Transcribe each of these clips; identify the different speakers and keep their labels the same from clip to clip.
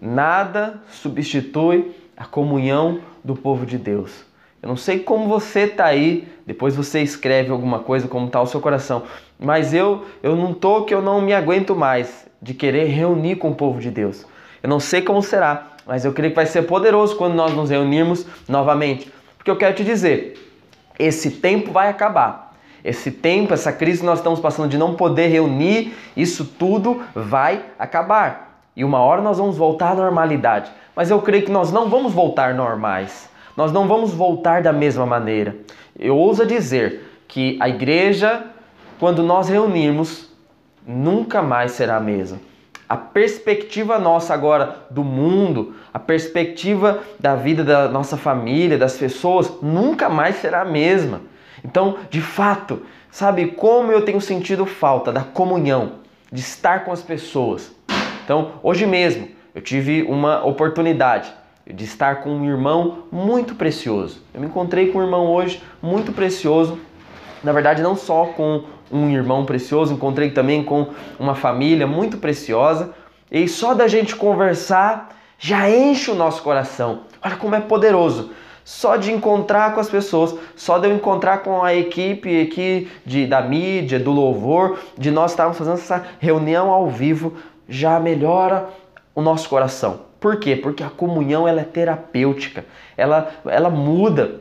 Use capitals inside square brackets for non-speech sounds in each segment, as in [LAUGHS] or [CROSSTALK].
Speaker 1: nada substitui a comunhão do povo de Deus. Eu não sei como você está aí, depois você escreve alguma coisa, como está o seu coração, mas eu, eu não tô que eu não me aguento mais de querer reunir com o povo de Deus. Eu não sei como será, mas eu creio que vai ser poderoso quando nós nos reunirmos novamente. Porque eu quero te dizer, esse tempo vai acabar. Esse tempo, essa crise que nós estamos passando de não poder reunir, isso tudo vai acabar. E uma hora nós vamos voltar à normalidade. Mas eu creio que nós não vamos voltar normais. Nós não vamos voltar da mesma maneira. Eu ouso dizer que a igreja, quando nós reunirmos, nunca mais será a mesma. A perspectiva nossa agora do mundo, a perspectiva da vida da nossa família, das pessoas, nunca mais será a mesma. Então, de fato, sabe como eu tenho sentido falta da comunhão, de estar com as pessoas. Então, hoje mesmo, eu tive uma oportunidade de estar com um irmão muito precioso. Eu me encontrei com um irmão hoje muito precioso. Na verdade, não só com um irmão precioso, encontrei também com uma família muito preciosa. E só da gente conversar já enche o nosso coração. Olha como é poderoso. Só de encontrar com as pessoas, só de eu encontrar com a equipe aqui de, da mídia, do louvor, de nós estarmos fazendo essa reunião ao vivo, já melhora o nosso coração. Por quê? Porque a comunhão ela é terapêutica, ela, ela muda,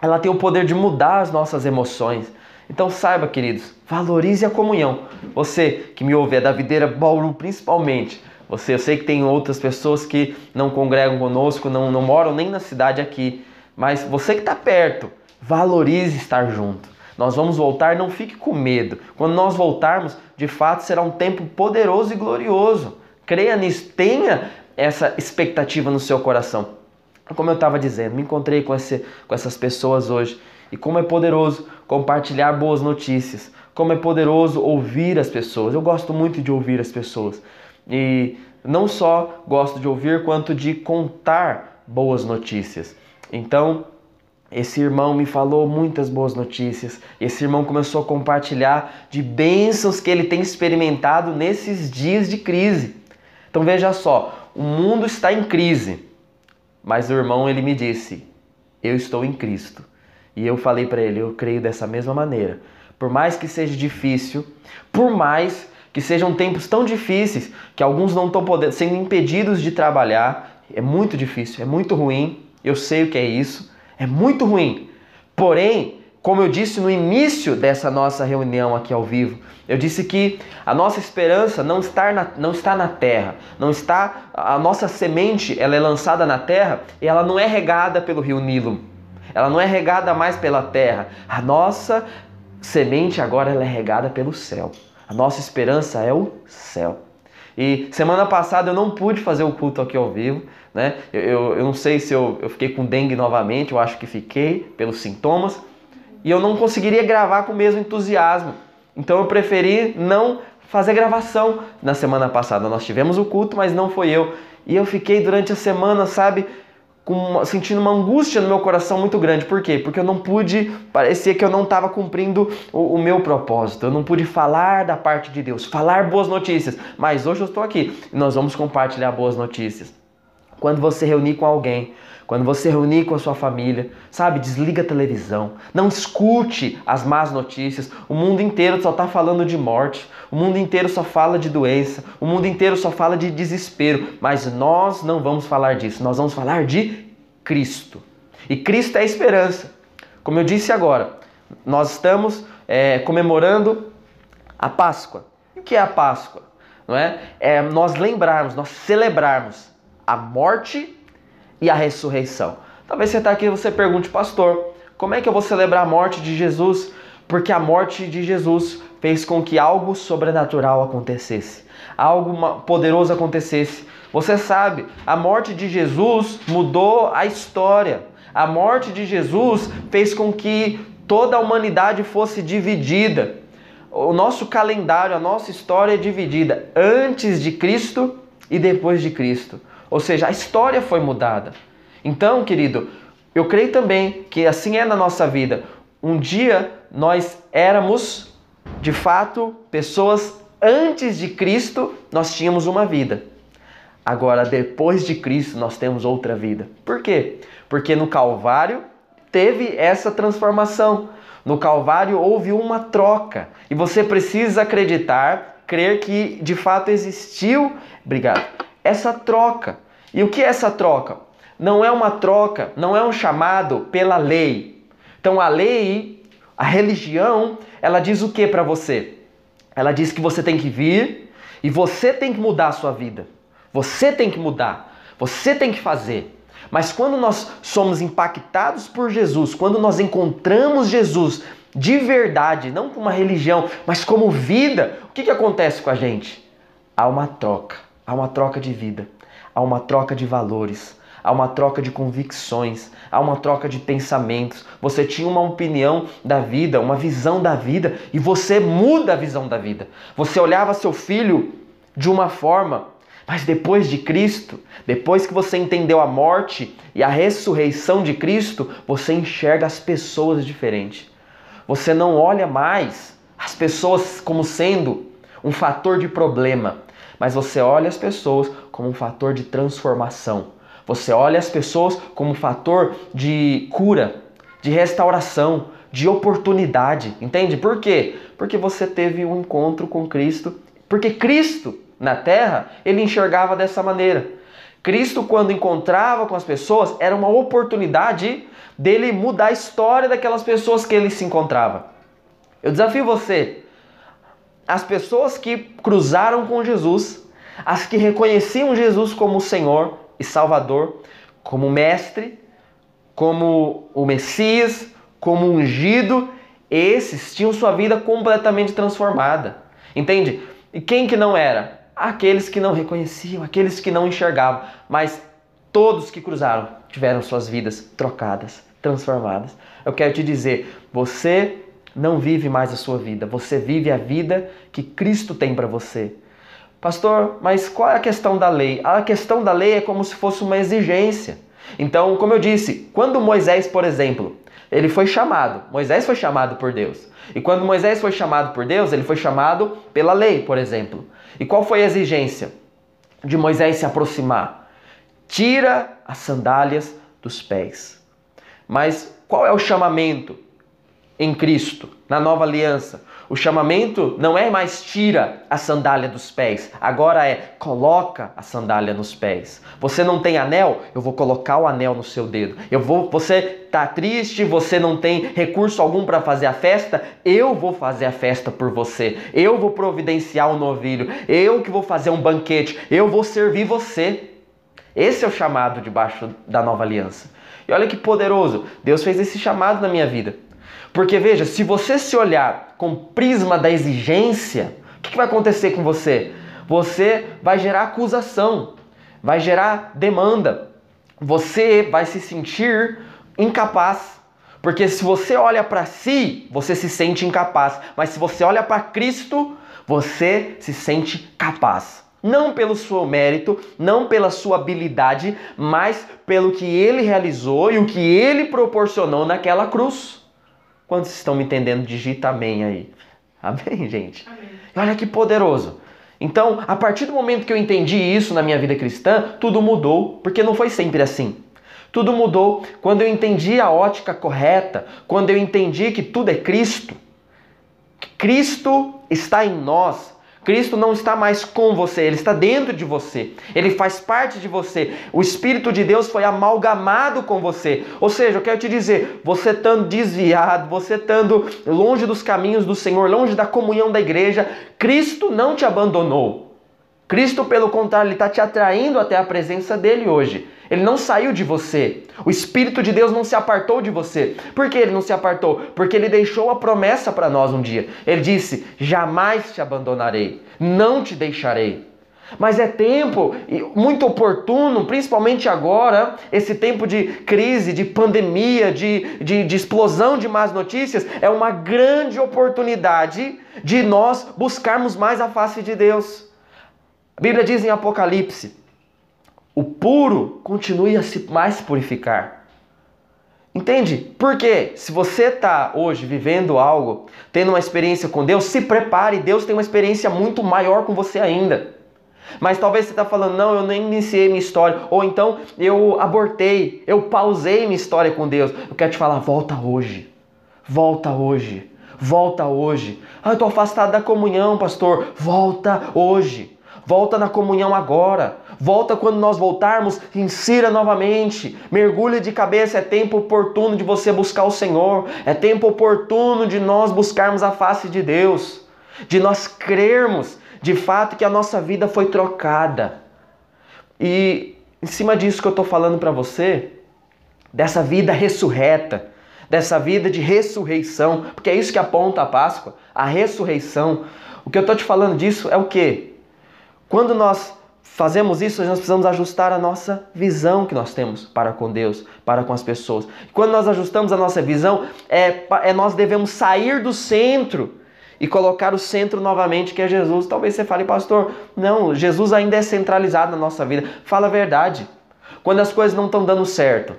Speaker 1: ela tem o poder de mudar as nossas emoções. Então saiba, queridos, valorize a comunhão. Você que me ouve é da Videira Bauru principalmente. Você, eu sei que tem outras pessoas que não congregam conosco, não, não moram nem na cidade aqui. Mas você que está perto, valorize estar junto. Nós vamos voltar, não fique com medo. Quando nós voltarmos, de fato será um tempo poderoso e glorioso. Creia nisso, tenha essa expectativa no seu coração. Como eu estava dizendo, me encontrei com, esse, com essas pessoas hoje e como é poderoso compartilhar boas notícias, como é poderoso ouvir as pessoas. Eu gosto muito de ouvir as pessoas e não só gosto de ouvir, quanto de contar boas notícias. Então, esse irmão me falou muitas boas notícias. Esse irmão começou a compartilhar de bênçãos que ele tem experimentado nesses dias de crise. Então veja só, o mundo está em crise, mas o irmão ele me disse: Eu estou em Cristo. E eu falei para ele: Eu creio dessa mesma maneira. Por mais que seja difícil, por mais que sejam tempos tão difíceis que alguns não estão podendo, sendo impedidos de trabalhar, é muito difícil, é muito ruim. Eu sei o que é isso, é muito ruim. Porém, como eu disse no início dessa nossa reunião aqui ao vivo, eu disse que a nossa esperança não está na, não está na terra, não está a nossa semente, ela é lançada na terra e ela não é regada pelo rio Nilo. Ela não é regada mais pela terra. A nossa semente agora ela é regada pelo céu. A nossa esperança é o céu. E semana passada eu não pude fazer o culto aqui ao vivo, né? Eu, eu, eu não sei se eu, eu fiquei com dengue novamente, eu acho que fiquei pelos sintomas e eu não conseguiria gravar com o mesmo entusiasmo. Então eu preferi não fazer gravação na semana passada. Nós tivemos o culto, mas não foi eu. E eu fiquei durante a semana, sabe, com, sentindo uma angústia no meu coração muito grande. Por quê? Porque eu não pude, parecia que eu não estava cumprindo o, o, meu propósito. Eu não pude falar da parte de Deus, falar boas notícias. Mas hoje eu estou aqui e nós vamos compartilhar boas notícias. Quando você reunir com alguém, quando você reunir com a sua família, sabe, desliga a televisão, não escute as más notícias. O mundo inteiro só está falando de morte, o mundo inteiro só fala de doença, o mundo inteiro só fala de desespero. Mas nós não vamos falar disso, nós vamos falar de Cristo. E Cristo é a esperança. Como eu disse agora, nós estamos é, comemorando a Páscoa. O que é a Páscoa? Não é? é nós lembrarmos, nós celebrarmos a morte e a ressurreição. Talvez você está aqui e você pergunte, pastor, como é que eu vou celebrar a morte de Jesus? Porque a morte de Jesus fez com que algo sobrenatural acontecesse, algo poderoso acontecesse. Você sabe, a morte de Jesus mudou a história. A morte de Jesus fez com que toda a humanidade fosse dividida. O nosso calendário, a nossa história é dividida antes de Cristo e depois de Cristo. Ou seja, a história foi mudada. Então, querido, eu creio também que assim é na nossa vida. Um dia nós éramos, de fato, pessoas antes de Cristo, nós tínhamos uma vida. Agora, depois de Cristo, nós temos outra vida. Por quê? Porque no Calvário teve essa transformação. No Calvário houve uma troca. E você precisa acreditar, crer que de fato existiu, obrigado, essa troca. E o que é essa troca? Não é uma troca, não é um chamado pela lei. Então a lei, a religião, ela diz o que para você? Ela diz que você tem que vir e você tem que mudar a sua vida. Você tem que mudar. Você tem que fazer. Mas quando nós somos impactados por Jesus, quando nós encontramos Jesus de verdade, não como uma religião, mas como vida, o que, que acontece com a gente? Há uma troca, há uma troca de vida, há uma troca de valores, há uma troca de convicções, há uma troca de pensamentos. Você tinha uma opinião da vida, uma visão da vida e você muda a visão da vida. Você olhava seu filho de uma forma, mas depois de Cristo, depois que você entendeu a morte e a ressurreição de Cristo, você enxerga as pessoas diferente. Você não olha mais as pessoas como sendo um fator de problema, mas você olha as pessoas como um fator de transformação. Você olha as pessoas como um fator de cura, de restauração, de oportunidade. Entende? Por quê? Porque você teve um encontro com Cristo. Porque Cristo, na terra, ele enxergava dessa maneira. Cristo, quando encontrava com as pessoas, era uma oportunidade dele mudar a história daquelas pessoas que ele se encontrava. Eu desafio você, as pessoas que cruzaram com Jesus, as que reconheciam Jesus como Senhor, e Salvador, como mestre, como o Messias, como ungido, esses tinham sua vida completamente transformada. Entende? E quem que não era? Aqueles que não reconheciam, aqueles que não enxergavam, mas todos que cruzaram tiveram suas vidas trocadas, transformadas. Eu quero te dizer, você não vive mais a sua vida, você vive a vida que Cristo tem para você. Pastor, mas qual é a questão da lei? A questão da lei é como se fosse uma exigência. Então, como eu disse, quando Moisés, por exemplo, ele foi chamado, Moisés foi chamado por Deus. E quando Moisés foi chamado por Deus, ele foi chamado pela lei, por exemplo. E qual foi a exigência de Moisés se aproximar? Tira as sandálias dos pés. Mas qual é o chamamento em Cristo, na nova aliança? O chamamento não é mais tira a sandália dos pés, agora é coloca a sandália nos pés. Você não tem anel? Eu vou colocar o anel no seu dedo. Eu vou, você tá triste, você não tem recurso algum para fazer a festa? Eu vou fazer a festa por você. Eu vou providenciar um novilho. Eu que vou fazer um banquete. Eu vou servir você. Esse é o chamado debaixo da nova aliança. E olha que poderoso. Deus fez esse chamado na minha vida. Porque veja, se você se olhar com o prisma da exigência, o que, que vai acontecer com você? Você vai gerar acusação, vai gerar demanda, você vai se sentir incapaz. Porque se você olha para si, você se sente incapaz. Mas se você olha para Cristo, você se sente capaz. Não pelo seu mérito, não pela sua habilidade, mas pelo que ele realizou e o que ele proporcionou naquela cruz. Quantos estão me entendendo? Digita amém aí. Amém, gente? Amém. Olha que poderoso. Então, a partir do momento que eu entendi isso na minha vida cristã, tudo mudou, porque não foi sempre assim. Tudo mudou quando eu entendi a ótica correta, quando eu entendi que tudo é Cristo. Cristo está em nós, Cristo não está mais com você, ele está dentro de você. Ele faz parte de você. O Espírito de Deus foi amalgamado com você. Ou seja, eu quero te dizer, você estando desviado, você estando longe dos caminhos do Senhor, longe da comunhão da igreja, Cristo não te abandonou. Cristo, pelo contrário, ele está te atraindo até a presença dele hoje. Ele não saiu de você. O Espírito de Deus não se apartou de você. Por que ele não se apartou? Porque ele deixou a promessa para nós um dia. Ele disse: Jamais te abandonarei, não te deixarei. Mas é tempo muito oportuno, principalmente agora, esse tempo de crise, de pandemia, de, de, de explosão de más notícias, é uma grande oportunidade de nós buscarmos mais a face de Deus. A Bíblia diz em Apocalipse o puro continue a se mais purificar. Entende? Porque se você está hoje vivendo algo, tendo uma experiência com Deus, se prepare, Deus tem uma experiência muito maior com você ainda. Mas talvez você está falando, não, eu nem iniciei minha história. Ou então eu abortei, eu pausei minha história com Deus. Eu quero te falar, volta hoje. Volta hoje. Volta hoje. Ah, eu estou afastado da comunhão, pastor. Volta hoje. Volta na comunhão agora. Volta quando nós voltarmos, insira novamente. Mergulhe de cabeça. É tempo oportuno de você buscar o Senhor. É tempo oportuno de nós buscarmos a face de Deus. De nós crermos de fato que a nossa vida foi trocada. E em cima disso que eu estou falando para você, dessa vida ressurreta, dessa vida de ressurreição, porque é isso que aponta a Páscoa, a ressurreição. O que eu estou te falando disso é o que? Quando nós fazemos isso, nós precisamos ajustar a nossa visão que nós temos para com Deus, para com as pessoas. Quando nós ajustamos a nossa visão, é, é nós devemos sair do centro e colocar o centro novamente, que é Jesus. Talvez você fale, pastor, não, Jesus ainda é centralizado na nossa vida. Fala a verdade. Quando as coisas não estão dando certo,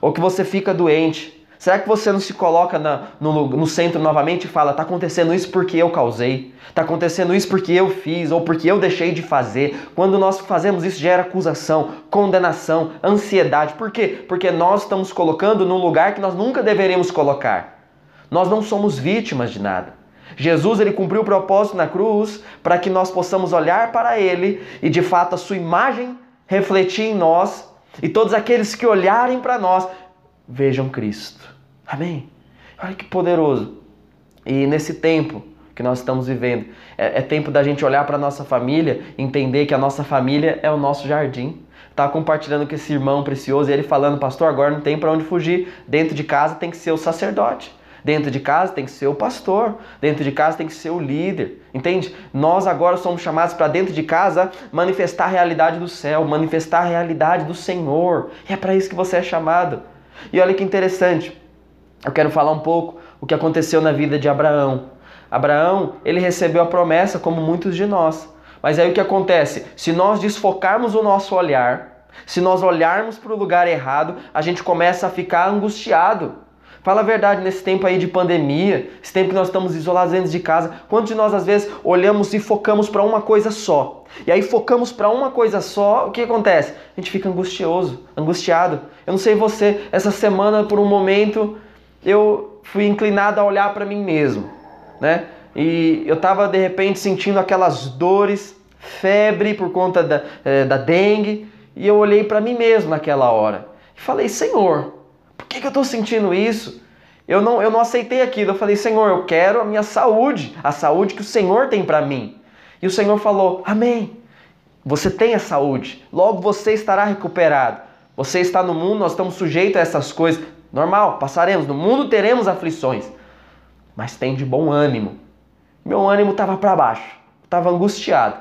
Speaker 1: ou que você fica doente, será que você não se coloca na, no, no centro novamente e fala, está acontecendo isso porque eu causei, está acontecendo isso porque eu fiz, ou porque eu deixei de fazer? Quando nós fazemos isso, gera acusação, condenação, ansiedade. Por quê? Porque nós estamos colocando num lugar que nós nunca deveríamos colocar. Nós não somos vítimas de nada. Jesus ele cumpriu o propósito na cruz para que nós possamos olhar para ele e de fato a sua imagem refletir em nós e todos aqueles que olharem para nós vejam Cristo. Amém? Olha que poderoso. E nesse tempo que nós estamos vivendo, é, é tempo da gente olhar para a nossa família, entender que a nossa família é o nosso jardim. Tá compartilhando com esse irmão precioso e ele falando, pastor, agora não tem para onde fugir. Dentro de casa tem que ser o sacerdote. Dentro de casa tem que ser o pastor, dentro de casa tem que ser o líder, entende? Nós agora somos chamados para dentro de casa manifestar a realidade do céu, manifestar a realidade do Senhor. E é para isso que você é chamado. E olha que interessante, eu quero falar um pouco o que aconteceu na vida de Abraão. Abraão, ele recebeu a promessa como muitos de nós. Mas aí o que acontece? Se nós desfocarmos o nosso olhar, se nós olharmos para o lugar errado, a gente começa a ficar angustiado. Fala a verdade, nesse tempo aí de pandemia, esse tempo que nós estamos isolados dentro de casa, quantos de nós às vezes olhamos e focamos para uma coisa só? E aí focamos para uma coisa só, o que acontece? A gente fica angustioso, angustiado. Eu não sei você, essa semana por um momento eu fui inclinado a olhar para mim mesmo, né? E eu estava de repente sentindo aquelas dores, febre por conta da, é, da dengue, e eu olhei para mim mesmo naquela hora e falei: Senhor, que, que eu estou sentindo isso? Eu não, eu não aceitei aquilo. Eu falei, Senhor, eu quero a minha saúde, a saúde que o Senhor tem para mim. E o Senhor falou, Amém. Você tem a saúde, logo você estará recuperado. Você está no mundo, nós estamos sujeitos a essas coisas. Normal, passaremos. No mundo teremos aflições. Mas tem de bom ânimo. Meu ânimo estava para baixo, estava angustiado.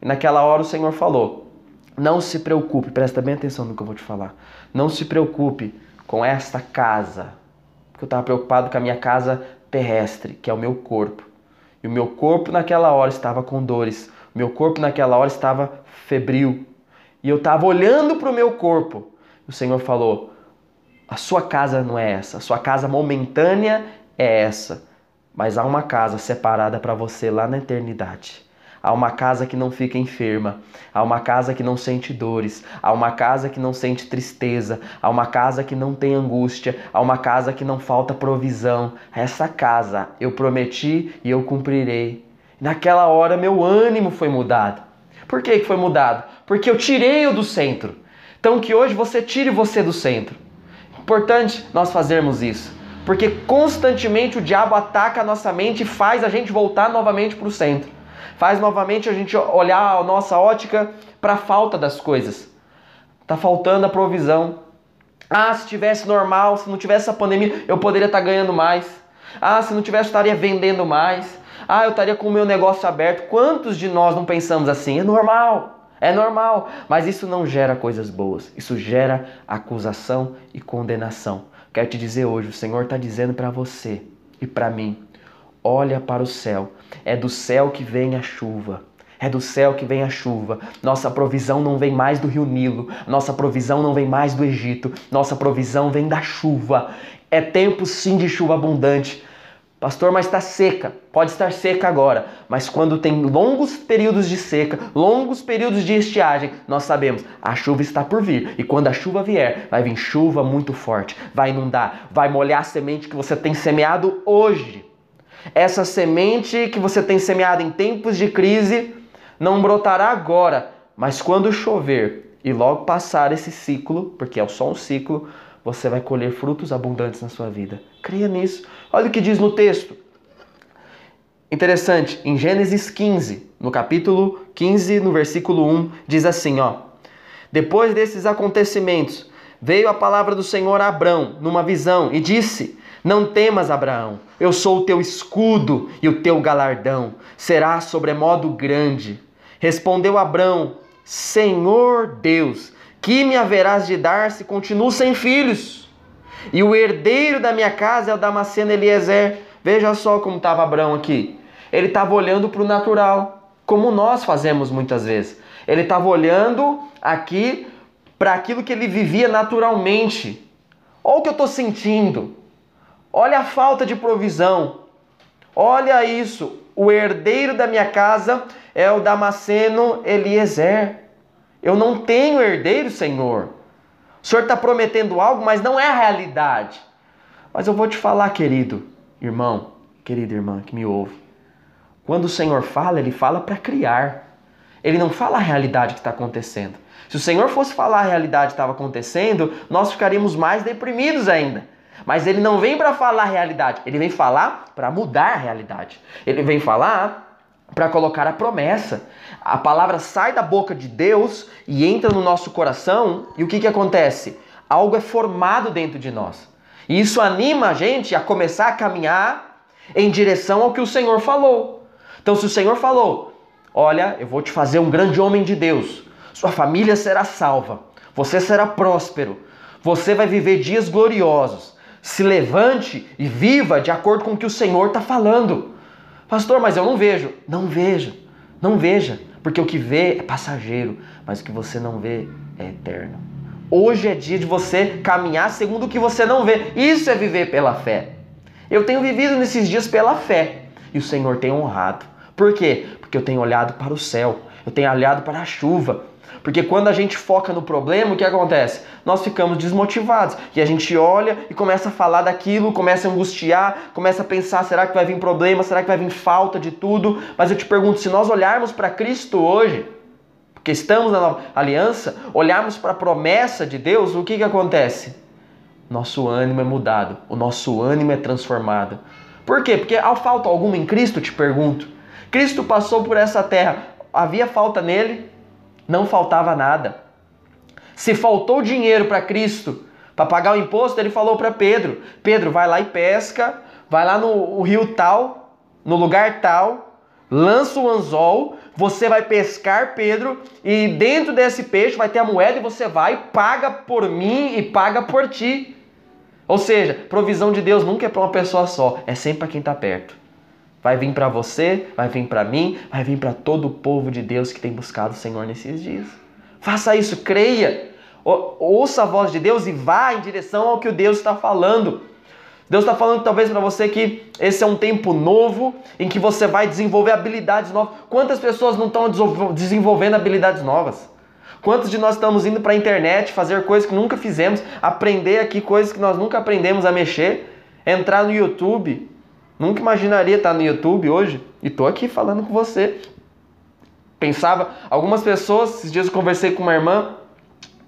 Speaker 1: E naquela hora o Senhor falou: Não se preocupe, presta bem atenção no que eu vou te falar. Não se preocupe com esta casa, porque eu estava preocupado com a minha casa terrestre, que é o meu corpo. E o meu corpo naquela hora estava com dores, o meu corpo naquela hora estava febril. E eu estava olhando para o meu corpo. O Senhor falou: A sua casa não é essa, a sua casa momentânea é essa, mas há uma casa separada para você lá na eternidade. Há uma casa que não fica enferma, há uma casa que não sente dores, há uma casa que não sente tristeza, há uma casa que não tem angústia, há uma casa que não falta provisão. Essa casa eu prometi e eu cumprirei. Naquela hora meu ânimo foi mudado. Por que foi mudado? Porque eu tirei-o do centro. Então que hoje você tire você do centro. Importante nós fazermos isso. Porque constantemente o diabo ataca a nossa mente e faz a gente voltar novamente para o centro faz novamente a gente olhar a nossa ótica para a falta das coisas. Tá faltando a provisão. Ah, se tivesse normal, se não tivesse a pandemia, eu poderia estar tá ganhando mais. Ah, se não tivesse, eu estaria vendendo mais. Ah, eu estaria com o meu negócio aberto. Quantos de nós não pensamos assim? É normal, é normal. Mas isso não gera coisas boas. Isso gera acusação e condenação. Quero te dizer hoje, o Senhor está dizendo para você e para mim: olha para o céu. É do céu que vem a chuva. É do céu que vem a chuva. Nossa provisão não vem mais do rio Nilo. Nossa provisão não vem mais do Egito. Nossa provisão vem da chuva. É tempo sim de chuva abundante. Pastor, mas está seca. Pode estar seca agora, mas quando tem longos períodos de seca, longos períodos de estiagem, nós sabemos a chuva está por vir. E quando a chuva vier, vai vir chuva muito forte, vai inundar, vai molhar a semente que você tem semeado hoje. Essa semente que você tem semeado em tempos de crise não brotará agora, mas quando chover e logo passar esse ciclo, porque é só um ciclo, você vai colher frutos abundantes na sua vida. Creia nisso. Olha o que diz no texto. Interessante, em Gênesis 15, no capítulo 15, no versículo 1, diz assim, ó: Depois desses acontecimentos, veio a palavra do Senhor a Abrão numa visão e disse: Não temas, Abraão, eu sou o teu escudo e o teu galardão será sobremodo grande. Respondeu Abrão: Senhor Deus, que me haverás de dar se continuo sem filhos? E o herdeiro da minha casa é o Damasceno Eliezer. Veja só como estava Abraão aqui. Ele estava olhando para o natural, como nós fazemos muitas vezes. Ele estava olhando aqui para aquilo que ele vivia naturalmente. Olha o que eu estou sentindo. Olha a falta de provisão. Olha isso. O herdeiro da minha casa é o Damasceno Eliezer. Eu não tenho herdeiro, Senhor. O Senhor está prometendo algo, mas não é a realidade. Mas eu vou te falar, querido irmão, querida irmã que me ouve. Quando o Senhor fala, ele fala para criar. Ele não fala a realidade que está acontecendo. Se o Senhor fosse falar a realidade que estava acontecendo, nós ficaríamos mais deprimidos ainda. Mas ele não vem para falar a realidade, ele vem falar para mudar a realidade. Ele vem falar para colocar a promessa. A palavra sai da boca de Deus e entra no nosso coração, e o que, que acontece? Algo é formado dentro de nós. E isso anima a gente a começar a caminhar em direção ao que o Senhor falou. Então, se o Senhor falou, olha, eu vou te fazer um grande homem de Deus, sua família será salva, você será próspero, você vai viver dias gloriosos. Se levante e viva de acordo com o que o Senhor está falando. Pastor, mas eu não vejo. Não vejo. Não veja. Porque o que vê é passageiro, mas o que você não vê é eterno. Hoje é dia de você caminhar segundo o que você não vê. Isso é viver pela fé. Eu tenho vivido nesses dias pela fé e o Senhor tem honrado. Por quê? Porque eu tenho olhado para o céu, eu tenho olhado para a chuva, porque quando a gente foca no problema, o que acontece? Nós ficamos desmotivados e a gente olha e começa a falar daquilo, começa a angustiar, começa a pensar: será que vai vir problema? Será que vai vir falta de tudo? Mas eu te pergunto: se nós olharmos para Cristo hoje, porque estamos na nova aliança, olharmos para a promessa de Deus, o que, que acontece? Nosso ânimo é mudado, o nosso ânimo é transformado. Por quê? Porque há falta alguma em Cristo, te pergunto. Cristo passou por essa terra, havia falta nele? Não faltava nada. Se faltou dinheiro para Cristo para pagar o imposto, ele falou para Pedro: Pedro, vai lá e pesca, vai lá no rio tal, no lugar tal, lança o anzol, você vai pescar, Pedro, e dentro desse peixe vai ter a moeda e você vai, paga por mim e paga por ti. Ou seja, provisão de Deus nunca é para uma pessoa só, é sempre para quem está perto. Vai vir para você, vai vir para mim, vai vir para todo o povo de Deus que tem buscado o Senhor nesses dias. Faça isso, creia. Ouça a voz de Deus e vá em direção ao que o Deus está falando. Deus está falando talvez para você que esse é um tempo novo em que você vai desenvolver habilidades novas. Quantas pessoas não estão desenvolvendo habilidades novas? Quantos de nós estamos indo para a internet fazer coisas que nunca fizemos, aprender aqui coisas que nós nunca aprendemos a mexer, entrar no YouTube, Nunca imaginaria estar no YouTube hoje e estou aqui falando com você. Pensava, algumas pessoas, esses dias eu conversei com uma irmã,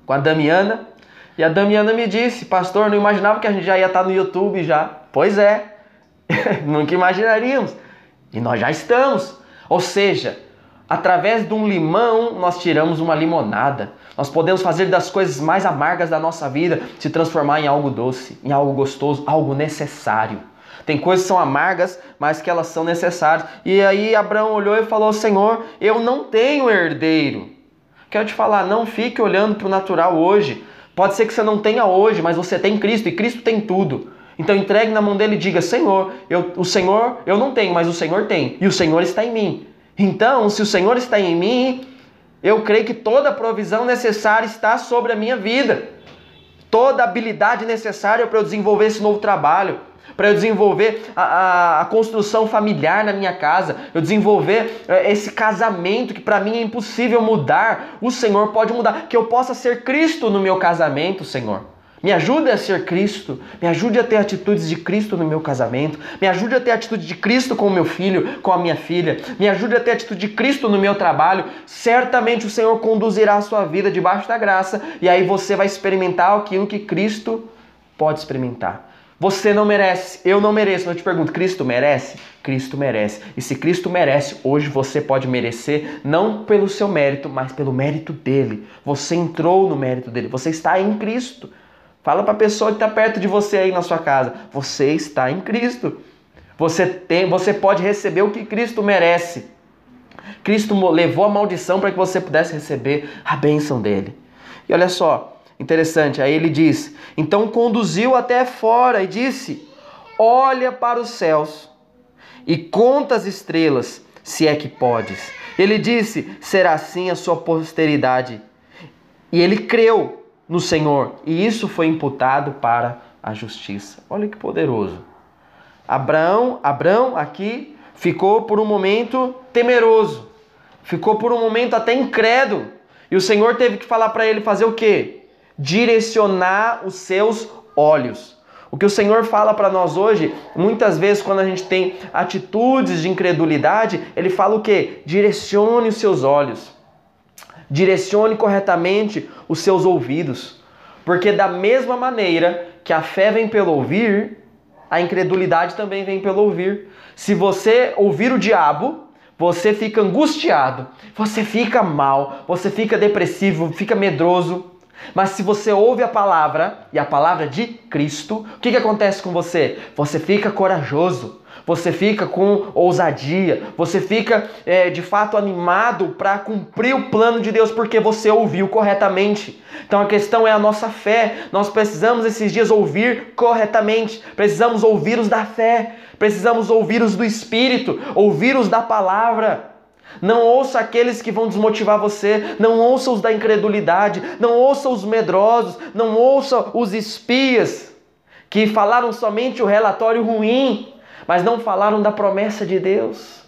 Speaker 1: com a Damiana, e a Damiana me disse, pastor, não imaginava que a gente já ia estar no YouTube já. Pois é, [LAUGHS] nunca imaginaríamos. E nós já estamos. Ou seja, através de um limão nós tiramos uma limonada. Nós podemos fazer das coisas mais amargas da nossa vida se transformar em algo doce, em algo gostoso, algo necessário. Tem coisas que são amargas, mas que elas são necessárias. E aí Abraão olhou e falou: Senhor, eu não tenho herdeiro. Quero te falar, não fique olhando para o natural hoje. Pode ser que você não tenha hoje, mas você tem Cristo e Cristo tem tudo. Então entregue na mão dele e diga: Senhor, eu, o Senhor eu não tenho, mas o Senhor tem. E o Senhor está em mim. Então, se o Senhor está em mim, eu creio que toda a provisão necessária está sobre a minha vida toda a habilidade necessária para eu desenvolver esse novo trabalho para eu desenvolver a, a, a, construção familiar na minha casa, eu desenvolver é, esse casamento que para mim é impossível mudar, o Senhor pode mudar, que eu possa ser Cristo no meu casamento, Senhor. Me ajude a ser Cristo, me ajude a ter atitudes de Cristo no meu casamento, me ajude a ter atitude de Cristo com o meu filho, com a minha filha, me ajude a ter atitude de Cristo no meu trabalho. Certamente o Senhor conduzirá a sua vida debaixo da graça e aí você vai experimentar aquilo que Cristo pode experimentar. Você não merece, eu não mereço. Eu te pergunto, Cristo merece? Cristo merece. E se Cristo merece, hoje você pode merecer não pelo seu mérito, mas pelo mérito dele. Você entrou no mérito dele, você está em Cristo. Fala para a pessoa que está perto de você aí na sua casa, você está em Cristo. Você tem, você pode receber o que Cristo merece. Cristo levou a maldição para que você pudesse receber a bênção dele. E olha só, Interessante, aí ele diz: Então conduziu até fora e disse: Olha para os céus e conta as estrelas, se é que podes. Ele disse: Será assim a sua posteridade. E ele creu no Senhor, e isso foi imputado para a justiça. Olha que poderoso. Abraão, Abraão aqui ficou por um momento temeroso, ficou por um momento até incrédulo. E o Senhor teve que falar para ele fazer o quê? Direcionar os seus olhos. O que o Senhor fala para nós hoje, muitas vezes quando a gente tem atitudes de incredulidade, ele fala o que? Direcione os seus olhos. Direcione corretamente os seus ouvidos. Porque da mesma maneira que a fé vem pelo ouvir, a incredulidade também vem pelo ouvir. Se você ouvir o diabo, você fica angustiado, você fica mal, você fica depressivo, fica medroso. Mas se você ouve a palavra e a palavra de Cristo, o que, que acontece com você? Você fica corajoso, você fica com ousadia, você fica é, de fato animado para cumprir o plano de Deus porque você ouviu corretamente. Então a questão é a nossa fé. Nós precisamos esses dias ouvir corretamente, precisamos ouvir os da fé, precisamos ouvir os do Espírito, ouvir os da palavra. Não ouça aqueles que vão desmotivar você, não ouça os da incredulidade, não ouça os medrosos, não ouça os espias que falaram somente o relatório ruim, mas não falaram da promessa de Deus.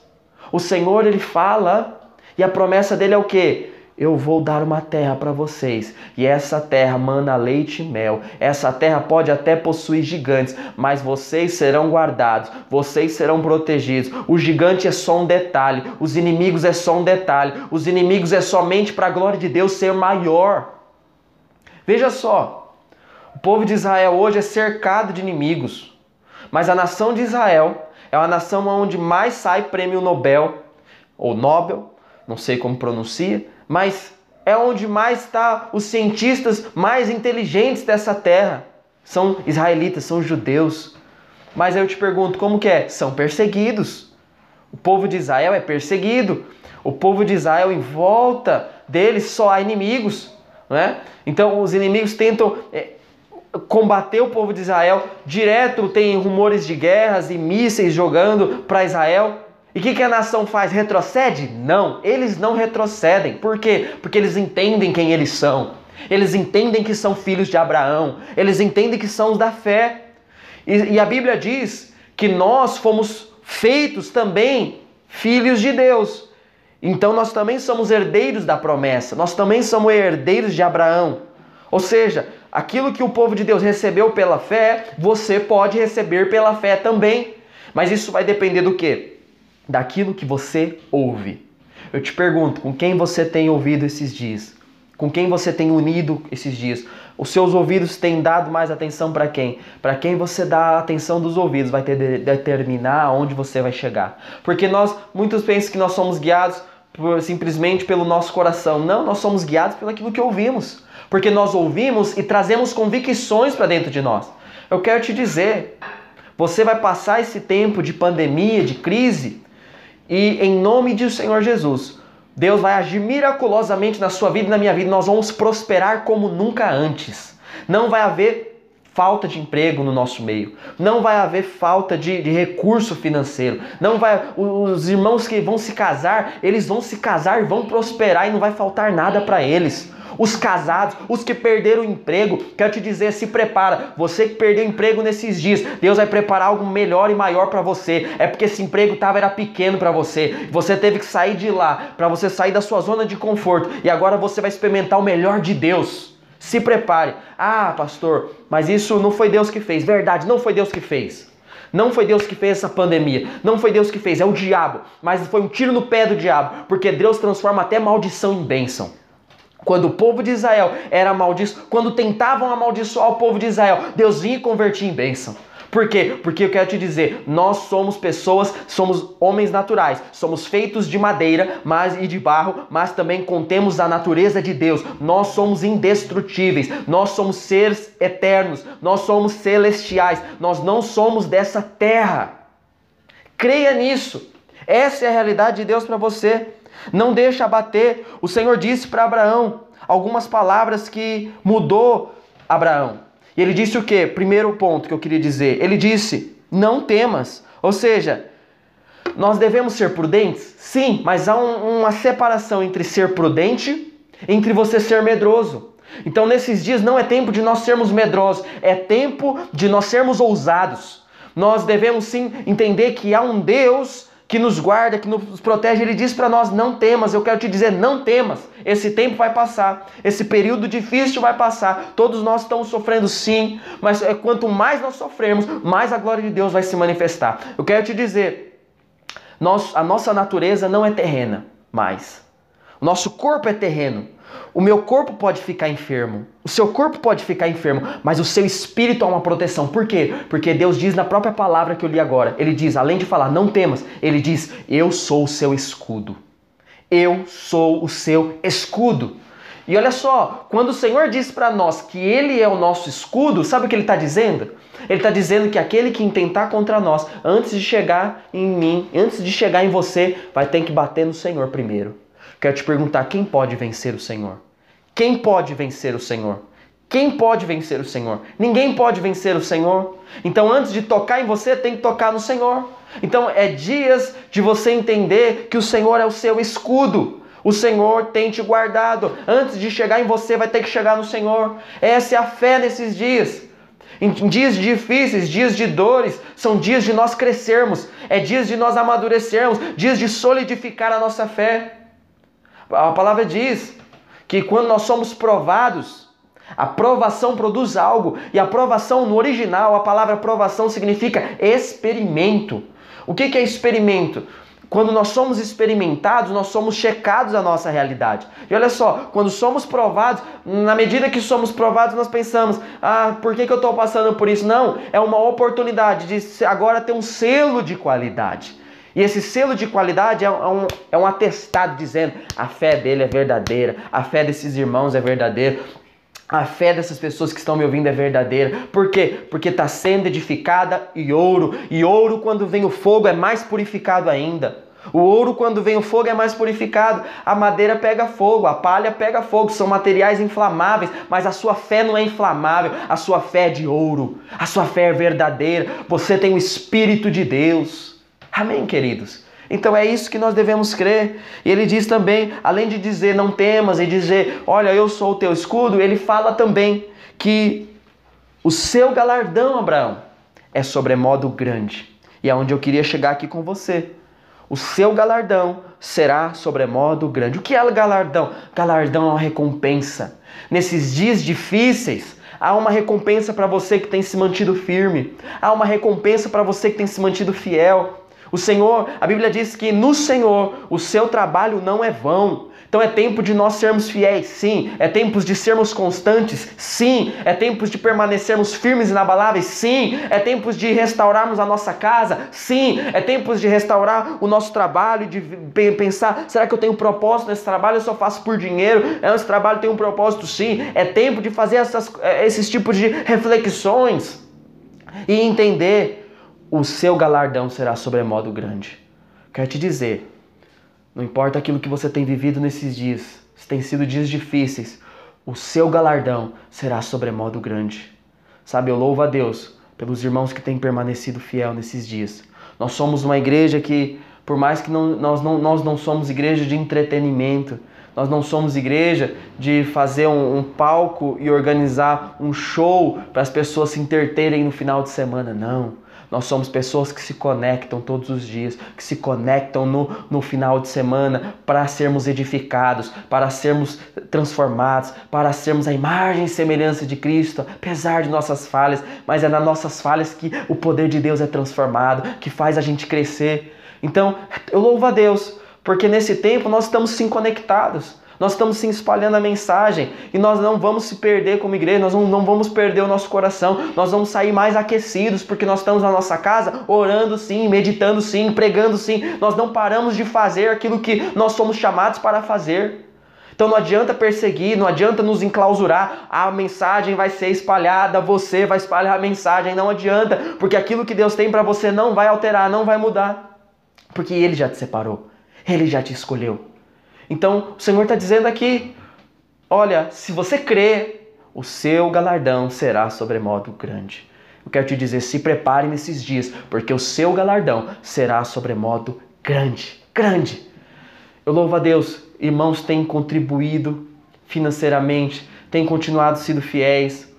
Speaker 1: O Senhor ele fala e a promessa dele é o que? Eu vou dar uma terra para vocês, e essa terra mana leite e mel. Essa terra pode até possuir gigantes, mas vocês serão guardados, vocês serão protegidos. O gigante é só um detalhe, os inimigos é só um detalhe, os inimigos é somente para a glória de Deus ser maior. Veja só, o povo de Israel hoje é cercado de inimigos, mas a nação de Israel é uma nação onde mais sai prêmio Nobel, ou Nobel, não sei como pronuncia, mas é onde mais está os cientistas mais inteligentes dessa terra. São israelitas, são judeus. Mas eu te pergunto, como que é? São perseguidos. O povo de Israel é perseguido. O povo de Israel em volta deles só há inimigos, não é? Então os inimigos tentam é, combater o povo de Israel direto, tem rumores de guerras e mísseis jogando para Israel. E o que, que a nação faz? Retrocede? Não, eles não retrocedem. Por quê? Porque eles entendem quem eles são. Eles entendem que são filhos de Abraão. Eles entendem que são os da fé. E, e a Bíblia diz que nós fomos feitos também filhos de Deus. Então nós também somos herdeiros da promessa. Nós também somos herdeiros de Abraão. Ou seja, aquilo que o povo de Deus recebeu pela fé, você pode receber pela fé também. Mas isso vai depender do quê? Daquilo que você ouve. Eu te pergunto, com quem você tem ouvido esses dias? Com quem você tem unido esses dias? Os seus ouvidos têm dado mais atenção para quem? Para quem você dá a atenção dos ouvidos vai ter de determinar aonde você vai chegar. Porque nós, muitos pensam que nós somos guiados por, simplesmente pelo nosso coração. Não, nós somos guiados pelo aquilo que ouvimos. Porque nós ouvimos e trazemos convicções para dentro de nós. Eu quero te dizer, você vai passar esse tempo de pandemia, de crise, e em nome do Senhor Jesus, Deus vai agir miraculosamente na sua vida e na minha vida. Nós vamos prosperar como nunca antes. Não vai haver falta de emprego no nosso meio, não vai haver falta de, de, recurso financeiro, não vai os irmãos que vão se casar, eles vão se casar, vão prosperar e não vai faltar nada para eles. Os casados, os que perderam o emprego, quero te dizer, se prepara. Você que perdeu o emprego nesses dias, Deus vai preparar algo melhor e maior para você. É porque esse emprego tava era pequeno para você. Você teve que sair de lá, para você sair da sua zona de conforto e agora você vai experimentar o melhor de Deus. Se prepare. Ah, pastor, mas isso não foi Deus que fez. Verdade, não foi Deus que fez. Não foi Deus que fez essa pandemia. Não foi Deus que fez, é o diabo. Mas foi um tiro no pé do diabo, porque Deus transforma até maldição em bênção. Quando o povo de Israel era amaldiçoado, quando tentavam amaldiçoar o povo de Israel, Deus vinha e convertia em bênção. Por quê? Porque eu quero te dizer, nós somos pessoas, somos homens naturais, somos feitos de madeira mas, e de barro, mas também contemos a natureza de Deus. Nós somos indestrutíveis, nós somos seres eternos, nós somos celestiais, nós não somos dessa terra. Creia nisso. Essa é a realidade de Deus para você. Não deixa abater. O Senhor disse para Abraão algumas palavras que mudou Abraão. E ele disse o que? Primeiro ponto que eu queria dizer. Ele disse: não temas. Ou seja, nós devemos ser prudentes? Sim, mas há um, uma separação entre ser prudente entre você ser medroso. Então, nesses dias, não é tempo de nós sermos medrosos, é tempo de nós sermos ousados. Nós devemos sim entender que há um Deus que nos guarda, que nos protege. Ele diz para nós: não temas. Eu quero te dizer: não temas. Esse tempo vai passar. Esse período difícil vai passar. Todos nós estamos sofrendo sim, mas é quanto mais nós sofremos, mais a glória de Deus vai se manifestar. Eu quero te dizer: nós, a nossa natureza não é terrena mais. O nosso corpo é terreno. O meu corpo pode ficar enfermo, o seu corpo pode ficar enfermo, mas o seu espírito há uma proteção. Por quê? Porque Deus diz na própria palavra que eu li agora: Ele diz, além de falar, não temas, Ele diz, Eu sou o seu escudo. Eu sou o seu escudo. E olha só, quando o Senhor diz para nós que Ele é o nosso escudo, sabe o que Ele está dizendo? Ele está dizendo que aquele que intentar contra nós, antes de chegar em mim, antes de chegar em você, vai ter que bater no Senhor primeiro. Quero te perguntar: quem pode vencer o Senhor? Quem pode vencer o Senhor? Quem pode vencer o Senhor? Ninguém pode vencer o Senhor. Então, antes de tocar em você, tem que tocar no Senhor. Então, é dias de você entender que o Senhor é o seu escudo. O Senhor tem te guardado. Antes de chegar em você, vai ter que chegar no Senhor. Essa é a fé nesses dias. Em dias difíceis, dias de dores, são dias de nós crescermos, é dias de nós amadurecermos, dias de solidificar a nossa fé. A palavra diz que quando nós somos provados, a provação produz algo, e a provação no original, a palavra provação significa experimento. O que é experimento? Quando nós somos experimentados, nós somos checados a nossa realidade. E olha só, quando somos provados, na medida que somos provados, nós pensamos: ah, por que, que eu estou passando por isso? Não, é uma oportunidade de agora ter um selo de qualidade. E esse selo de qualidade é um, é um atestado dizendo a fé dele é verdadeira, a fé desses irmãos é verdadeira. A fé dessas pessoas que estão me ouvindo é verdadeira. Por quê? Porque está sendo edificada e ouro. E ouro, quando vem o fogo, é mais purificado ainda. O ouro, quando vem o fogo, é mais purificado. A madeira pega fogo, a palha pega fogo. São materiais inflamáveis, mas a sua fé não é inflamável. A sua fé é de ouro. A sua fé é verdadeira. Você tem o Espírito de Deus. Amém, queridos? Então é isso que nós devemos crer. E ele diz também, além de dizer não temas e dizer, olha, eu sou o teu escudo, ele fala também que o seu galardão, Abraão, é sobremodo grande. E é onde eu queria chegar aqui com você. O seu galardão será sobremodo grande. O que é galardão? Galardão é uma recompensa. Nesses dias difíceis, há uma recompensa para você que tem se mantido firme. Há uma recompensa para você que tem se mantido fiel. O Senhor, a Bíblia diz que no Senhor o seu trabalho não é vão. Então é tempo de nós sermos fiéis, sim. É tempo de sermos constantes, sim. É tempo de permanecermos firmes e inabaláveis, sim. É tempo de restaurarmos a nossa casa, sim. É tempo de restaurar o nosso trabalho, de pensar: será que eu tenho um propósito nesse trabalho? Eu só faço por dinheiro? É, esse trabalho tem um propósito, sim. É tempo de fazer essas, é, esses tipos de reflexões e entender o seu galardão será sobremodo grande. Quero te dizer, não importa aquilo que você tem vivido nesses dias, se tem sido dias difíceis, o seu galardão será sobremodo grande. Sabe, eu louvo a Deus pelos irmãos que têm permanecido fiel nesses dias. Nós somos uma igreja que, por mais que não, nós, não, nós não somos igreja de entretenimento, nós não somos igreja de fazer um, um palco e organizar um show para as pessoas se interterem no final de semana, não. Nós somos pessoas que se conectam todos os dias, que se conectam no, no final de semana para sermos edificados, para sermos transformados, para sermos a imagem e semelhança de Cristo, apesar de nossas falhas, mas é nas nossas falhas que o poder de Deus é transformado, que faz a gente crescer. Então, eu louvo a Deus, porque nesse tempo nós estamos sim conectados. Nós estamos sim espalhando a mensagem e nós não vamos se perder como igreja, nós não, não vamos perder o nosso coração, nós vamos sair mais aquecidos porque nós estamos na nossa casa orando sim, meditando sim, pregando sim. Nós não paramos de fazer aquilo que nós somos chamados para fazer. Então não adianta perseguir, não adianta nos enclausurar, a mensagem vai ser espalhada, você vai espalhar a mensagem, não adianta, porque aquilo que Deus tem para você não vai alterar, não vai mudar, porque Ele já te separou, Ele já te escolheu. Então, o Senhor está dizendo aqui: olha, se você crê, o seu galardão será sobremodo grande. Eu quero te dizer, se prepare nesses dias, porque o seu galardão será sobremodo grande, grande. Eu louvo a Deus, irmãos têm contribuído financeiramente, têm continuado sido fiéis,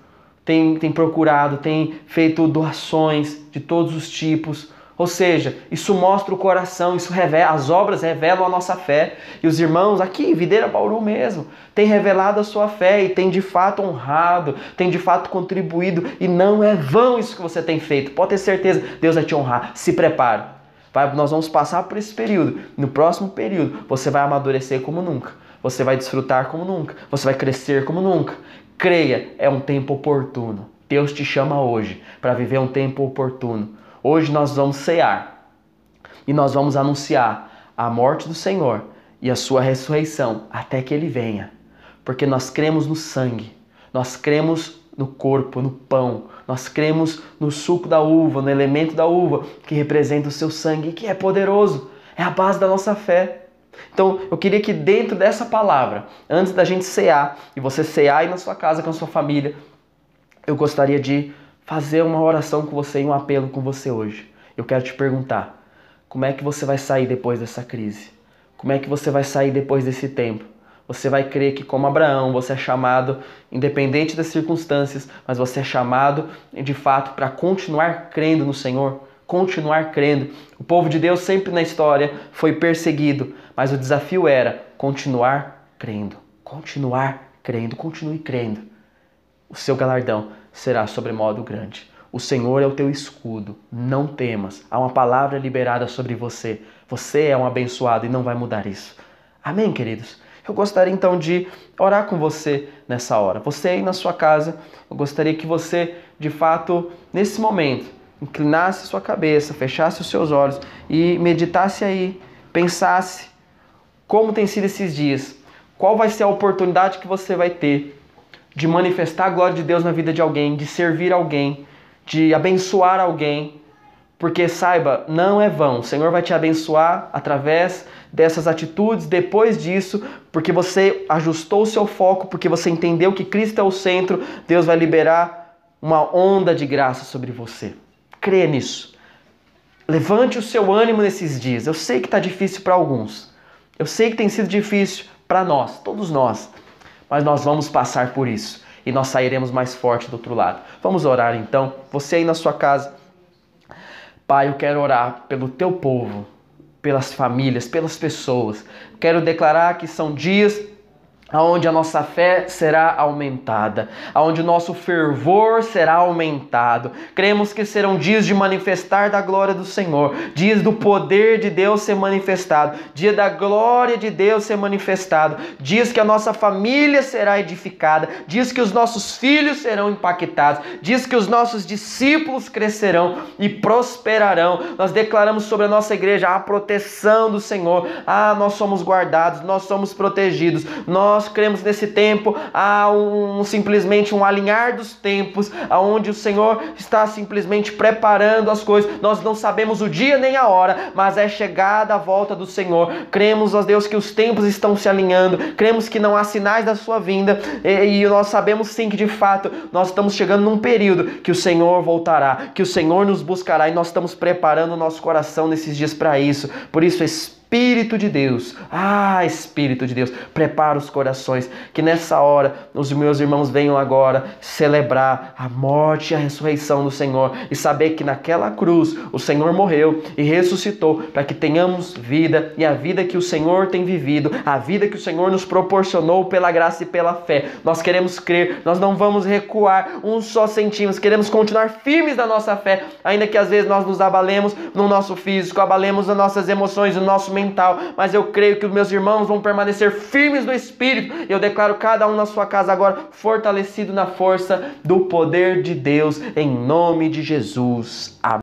Speaker 1: têm, têm procurado, têm feito doações de todos os tipos. Ou seja, isso mostra o coração, isso revela, as obras revelam a nossa fé. E os irmãos aqui Videira Bauru mesmo têm revelado a sua fé e têm de fato honrado, têm de fato contribuído. E não é vão isso que você tem feito. Pode ter certeza, Deus vai te honrar. Se prepare. Vai, nós vamos passar por esse período. No próximo período, você vai amadurecer como nunca. Você vai desfrutar como nunca. Você vai crescer como nunca. Creia, é um tempo oportuno. Deus te chama hoje para viver um tempo oportuno Hoje nós vamos cear e nós vamos anunciar a morte do Senhor e a sua ressurreição até que ele venha. Porque nós cremos no sangue, nós cremos no corpo, no pão, nós cremos no suco da uva, no elemento da uva que representa o seu sangue, que é poderoso, é a base da nossa fé. Então, eu queria que dentro dessa palavra, antes da gente cear, e você cear aí na sua casa com a sua família, eu gostaria de fazer uma oração com você e um apelo com você hoje. Eu quero te perguntar: como é que você vai sair depois dessa crise? Como é que você vai sair depois desse tempo? Você vai crer que, como Abraão, você é chamado, independente das circunstâncias, mas você é chamado de fato para continuar crendo no Senhor, continuar crendo. O povo de Deus sempre na história foi perseguido, mas o desafio era continuar crendo, continuar crendo, continue crendo. O seu galardão será sobremodo grande. O Senhor é o teu escudo, não temas. Há uma palavra liberada sobre você. Você é um abençoado e não vai mudar isso. Amém, queridos? Eu gostaria então de orar com você nessa hora. Você aí na sua casa, eu gostaria que você, de fato, nesse momento, inclinasse sua cabeça, fechasse os seus olhos e meditasse aí, pensasse como tem sido esses dias, qual vai ser a oportunidade que você vai ter de manifestar a glória de Deus na vida de alguém, de servir alguém, de abençoar alguém. Porque saiba, não é vão. O Senhor vai te abençoar através dessas atitudes, depois disso, porque você ajustou o seu foco, porque você entendeu que Cristo é o centro, Deus vai liberar uma onda de graça sobre você. Crê nisso. Levante o seu ânimo nesses dias. Eu sei que está difícil para alguns. Eu sei que tem sido difícil para nós, todos nós mas nós vamos passar por isso e nós sairemos mais forte do outro lado. Vamos orar então. Você aí na sua casa. Pai, eu quero orar pelo teu povo, pelas famílias, pelas pessoas. Quero declarar que são dias aonde a nossa fé será aumentada, aonde o nosso fervor será aumentado. Cremos que serão dias de manifestar da glória do Senhor, dias do poder de Deus ser manifestado, dia da glória de Deus ser manifestado, dias que a nossa família será edificada, dias que os nossos filhos serão impactados, dias que os nossos discípulos crescerão e prosperarão. Nós declaramos sobre a nossa igreja a proteção do Senhor. Ah, nós somos guardados, nós somos protegidos. Nós nós cremos nesse tempo há um simplesmente um alinhar dos tempos, aonde o Senhor está simplesmente preparando as coisas. Nós não sabemos o dia nem a hora, mas é chegada a volta do Senhor. Cremos, ó Deus, que os tempos estão se alinhando. Cremos que não há sinais da sua vinda e, e nós sabemos sim que de fato nós estamos chegando num período que o Senhor voltará, que o Senhor nos buscará e nós estamos preparando o nosso coração nesses dias para isso. Por isso, Espírito de Deus, ah, Espírito de Deus, prepara os corações, que nessa hora os meus irmãos venham agora celebrar a morte e a ressurreição do Senhor e saber que naquela cruz o Senhor morreu e ressuscitou para que tenhamos vida e a vida que o Senhor tem vivido, a vida que o Senhor nos proporcionou pela graça e pela fé. Nós queremos crer, nós não vamos recuar um só centímetro, queremos continuar firmes na nossa fé, ainda que às vezes nós nos abalemos no nosso físico, abalemos nas nossas emoções, no nosso mental, mas eu creio que os meus irmãos vão permanecer firmes no espírito. Eu declaro cada um na sua casa agora fortalecido na força do poder de Deus, em nome de Jesus. Amém.